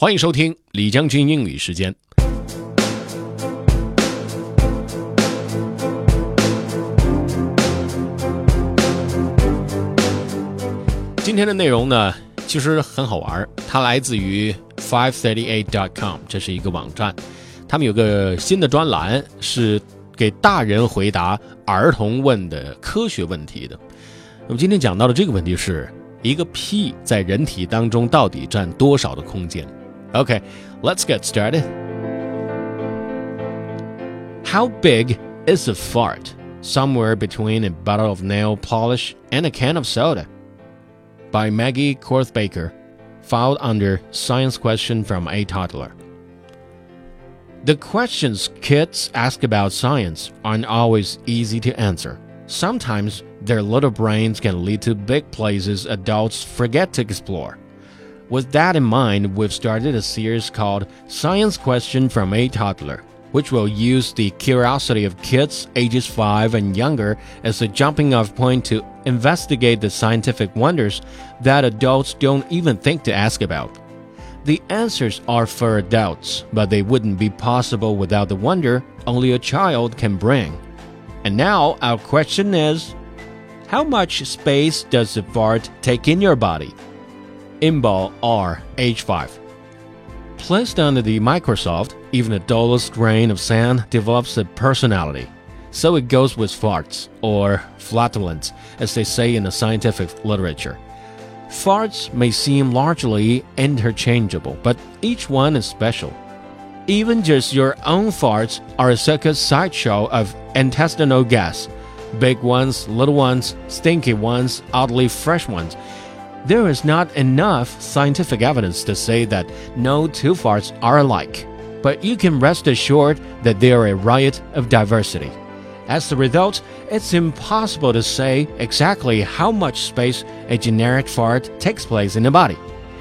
欢迎收听李将军英语时间。今天的内容呢，其实很好玩，它来自于 five thirty eight dot com，这是一个网站，他们有个新的专栏是给大人回答儿童问的科学问题的。那么今天讲到的这个问题是一个屁在人体当中到底占多少的空间？Okay, let's get started. How big is a fart? Somewhere between a bottle of nail polish and a can of soda. By Maggie Koerth-Baker, filed under Science Question from a Toddler. The questions kids ask about science aren't always easy to answer. Sometimes their little brains can lead to big places adults forget to explore. With that in mind, we've started a series called Science Question from a Toddler, which will use the curiosity of kids ages 5 and younger as a jumping off point to investigate the scientific wonders that adults don't even think to ask about. The answers are for adults, but they wouldn't be possible without the wonder only a child can bring. And now our question is How much space does a fart take in your body? Inbal R H5. Placed under the microscope, even the dullest grain of sand develops a personality. So it goes with farts, or flatulence, as they say in the scientific literature. Farts may seem largely interchangeable, but each one is special. Even just your own farts are a circus sideshow of intestinal gas big ones, little ones, stinky ones, oddly fresh ones. There is not enough scientific evidence to say that no two farts are alike, but you can rest assured that they are a riot of diversity. As a result, it's impossible to say exactly how much space a generic fart takes place in the body.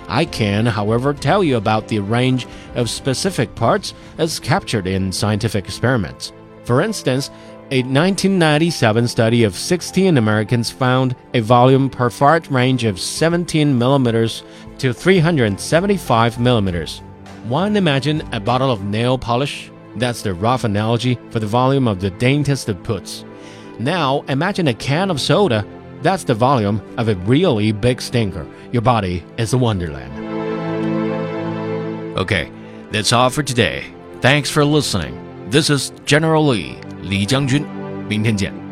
I can, however, tell you about the range of specific parts as captured in scientific experiments. For instance, a 1997 study of 16 Americans found a volume per fart range of 17 millimeters to 375 millimeters. One imagine a bottle of nail polish? That's the rough analogy for the volume of the daintiest of puts. Now imagine a can of soda. That's the volume of a really big stinker. Your body is a wonderland. Okay, that's all for today. Thanks for listening. This is General Lee, 李将军。明天见。